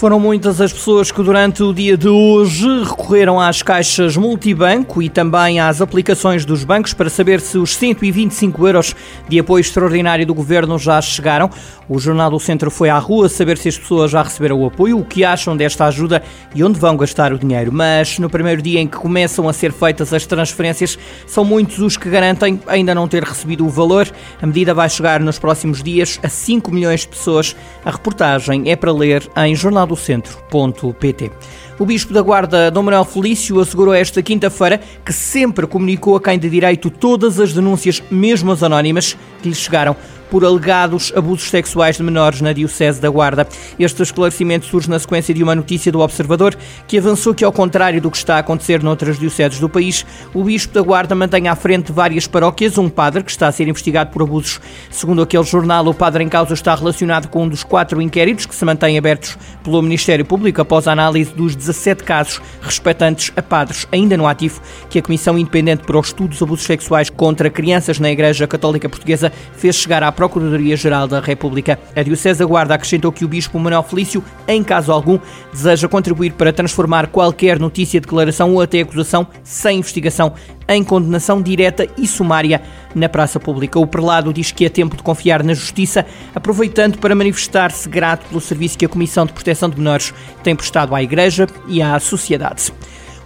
Foram muitas as pessoas que durante o dia de hoje recorreram às caixas multibanco e também às aplicações dos bancos para saber se os 125 euros de apoio extraordinário do governo já chegaram. O Jornal do Centro foi à rua saber se as pessoas já receberam o apoio, o que acham desta ajuda e onde vão gastar o dinheiro. Mas no primeiro dia em que começam a ser feitas as transferências, são muitos os que garantem ainda não ter recebido o valor. A medida vai chegar nos próximos dias a 5 milhões de pessoas. A reportagem é para ler em jornal centro.pt. O Bispo da Guarda, Dom Manuel Felício, assegurou esta quinta-feira que sempre comunicou a quem de direito todas as denúncias, mesmo as anónimas, que lhe chegaram por alegados abusos sexuais de menores na Diocese da Guarda. Este esclarecimento surge na sequência de uma notícia do Observador que avançou que, ao contrário do que está a acontecer noutras dioceses do país, o Bispo da Guarda mantém à frente várias paróquias um padre que está a ser investigado por abusos. Segundo aquele jornal, o padre em causa está relacionado com um dos quatro inquéritos que se mantêm abertos pelo Ministério Público após a análise dos 17 casos respeitantes a padres ainda no ativo que a Comissão Independente para os Estudos de Abusos Sexuais contra Crianças na Igreja Católica Portuguesa fez chegar à Procuradoria-Geral da República. A Diocese da Guarda acrescentou que o Bispo Manuel Felício, em caso algum, deseja contribuir para transformar qualquer notícia, declaração ou até acusação sem investigação em condenação direta e sumária na praça pública. O prelado diz que é tempo de confiar na justiça, aproveitando para manifestar-se grato pelo serviço que a Comissão de Proteção de Menores tem prestado à Igreja e à sociedade.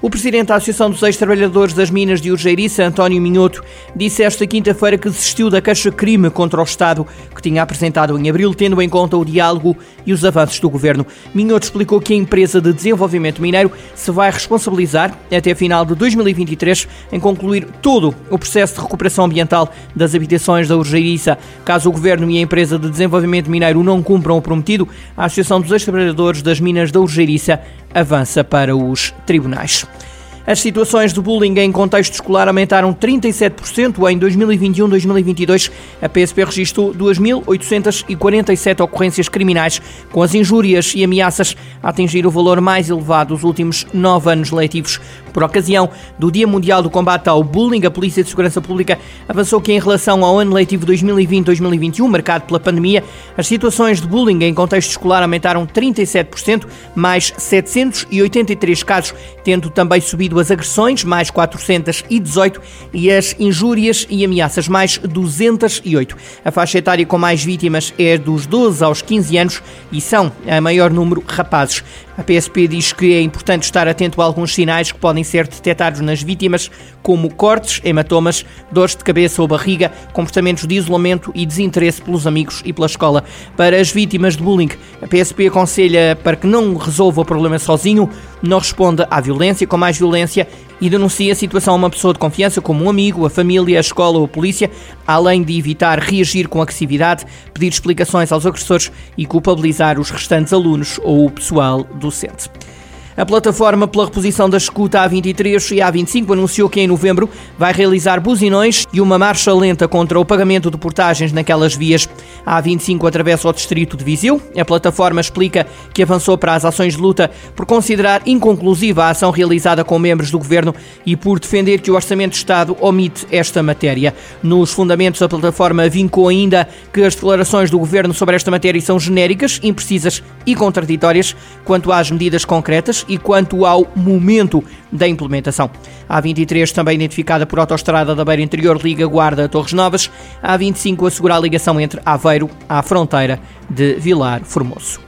O presidente da Associação dos Ex-Trabalhadores das Minas de Urgeiriça, António Minhoto, disse esta quinta-feira que desistiu da queixa-crime contra o Estado que tinha apresentado em abril, tendo em conta o diálogo e os avanços do governo. Minhoto explicou que a empresa de desenvolvimento mineiro se vai responsabilizar até final de 2023 em concluir todo o processo de recuperação ambiental das habitações da Urgeiriça. Caso o governo e a empresa de desenvolvimento mineiro não cumpram o prometido, a Associação dos Ex-Trabalhadores das Minas da Urgeiriça avança para os tribunais. As situações de bullying em contexto escolar aumentaram 37% em 2021-2022. A PSP registrou 2.847 ocorrências criminais, com as injúrias e ameaças a atingir o valor mais elevado dos últimos nove anos letivos. Por ocasião do Dia Mundial do Combate ao Bullying, a Polícia de Segurança Pública avançou que, em relação ao ano letivo 2020-2021, marcado pela pandemia, as situações de bullying em contexto escolar aumentaram 37%, mais 783 casos, tendo também subido as agressões, mais 418, e as injúrias e ameaças, mais 208. A faixa etária com mais vítimas é dos 12 aos 15 anos e são a maior número rapazes. A PSP diz que é importante estar atento a alguns sinais que podem ser detectados nas vítimas, como cortes, hematomas, dores de cabeça ou barriga, comportamentos de isolamento e desinteresse pelos amigos e pela escola. Para as vítimas de bullying, a PSP aconselha para que não resolva o problema sozinho, não responda à violência com mais violência e denuncia a situação a uma pessoa de confiança, como um amigo, a família, a escola ou a polícia, além de evitar reagir com agressividade, pedir explicações aos agressores e culpabilizar os restantes alunos ou o pessoal docente. A plataforma pela reposição da escuta A23 e A25 anunciou que em novembro vai realizar buzinões e uma marcha lenta contra o pagamento de portagens naquelas vias. A A25 atravessa o distrito de Viseu. A plataforma explica que avançou para as ações de luta por considerar inconclusiva a ação realizada com membros do governo e por defender que o Orçamento de Estado omite esta matéria. Nos fundamentos, a plataforma vincou ainda que as declarações do governo sobre esta matéria são genéricas, imprecisas e contraditórias quanto às medidas concretas e quanto ao momento da implementação. A 23 também identificada por Autostrada da Beira Interior Liga Guarda Torres Novas, a 25 assegura a ligação entre Aveiro à fronteira de Vilar Formoso.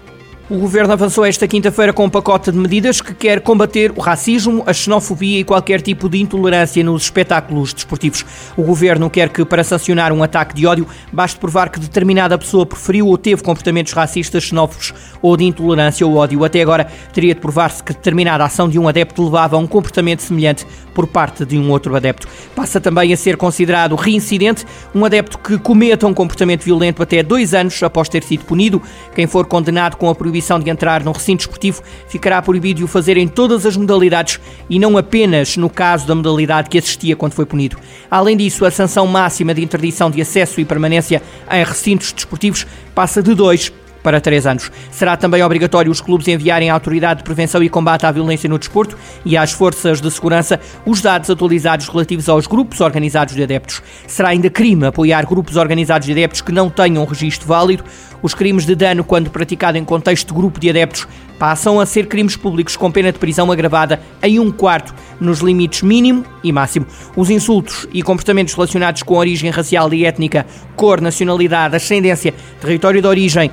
O governo avançou esta quinta-feira com um pacote de medidas que quer combater o racismo, a xenofobia e qualquer tipo de intolerância nos espetáculos desportivos. O governo quer que, para sancionar um ataque de ódio, baste provar que determinada pessoa preferiu ou teve comportamentos racistas, xenófobos ou de intolerância ou ódio. Até agora, teria de provar-se que determinada ação de um adepto levava a um comportamento semelhante por parte de um outro adepto. Passa também a ser considerado reincidente um adepto que cometa um comportamento violento até dois anos após ter sido punido. Quem for condenado com a proibição proibição de entrar num recinto esportivo ficará proibido de o fazer em todas as modalidades e não apenas no caso da modalidade que assistia quando foi punido. Além disso, a sanção máxima de interdição de acesso e permanência em recintos desportivos passa de dois para 3 anos. Será também obrigatório os clubes enviarem à Autoridade de Prevenção e Combate à Violência no Desporto e às Forças de Segurança os dados atualizados relativos aos grupos organizados de adeptos. Será ainda crime apoiar grupos organizados de adeptos que não tenham registro válido. Os crimes de dano, quando praticado em contexto de grupo de adeptos, passam a ser crimes públicos com pena de prisão agravada em um quarto, nos limites mínimo e máximo. Os insultos e comportamentos relacionados com origem racial e étnica, cor, nacionalidade, ascendência, território de origem,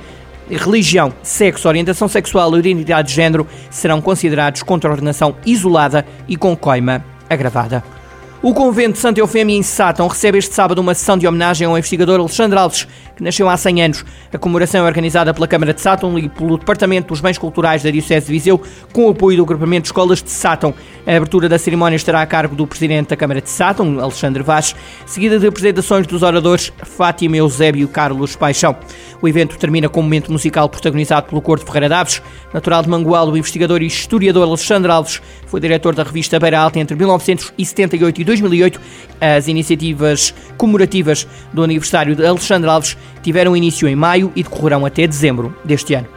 religião, sexo, orientação sexual ou identidade de género serão considerados contra ordenação isolada e com coima agravada. O convento de Santa Eufémia em Sátão recebe este sábado uma sessão de homenagem ao investigador Alexandre Alves, que nasceu há 100 anos. A comemoração é organizada pela Câmara de Sátão e pelo Departamento dos Bens Culturais da Diocese de Viseu, com o apoio do Agrupamento de Escolas de Sátão. A abertura da cerimónia estará a cargo do Presidente da Câmara de Sátão, Alexandre Vaz, seguida de apresentações dos oradores Fátima Eusébio Carlos Paixão. O evento termina com um momento musical protagonizado pelo Corte Ferreira Daves. Natural de Mangual, o investigador e historiador Alexandre Alves foi diretor da revista Beira Alta entre 1978 e 2008. As iniciativas comemorativas do aniversário de Alexandre Alves tiveram início em maio e decorrerão até dezembro deste ano.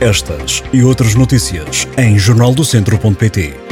Estas e outras notícias em jornaldocentro.pt.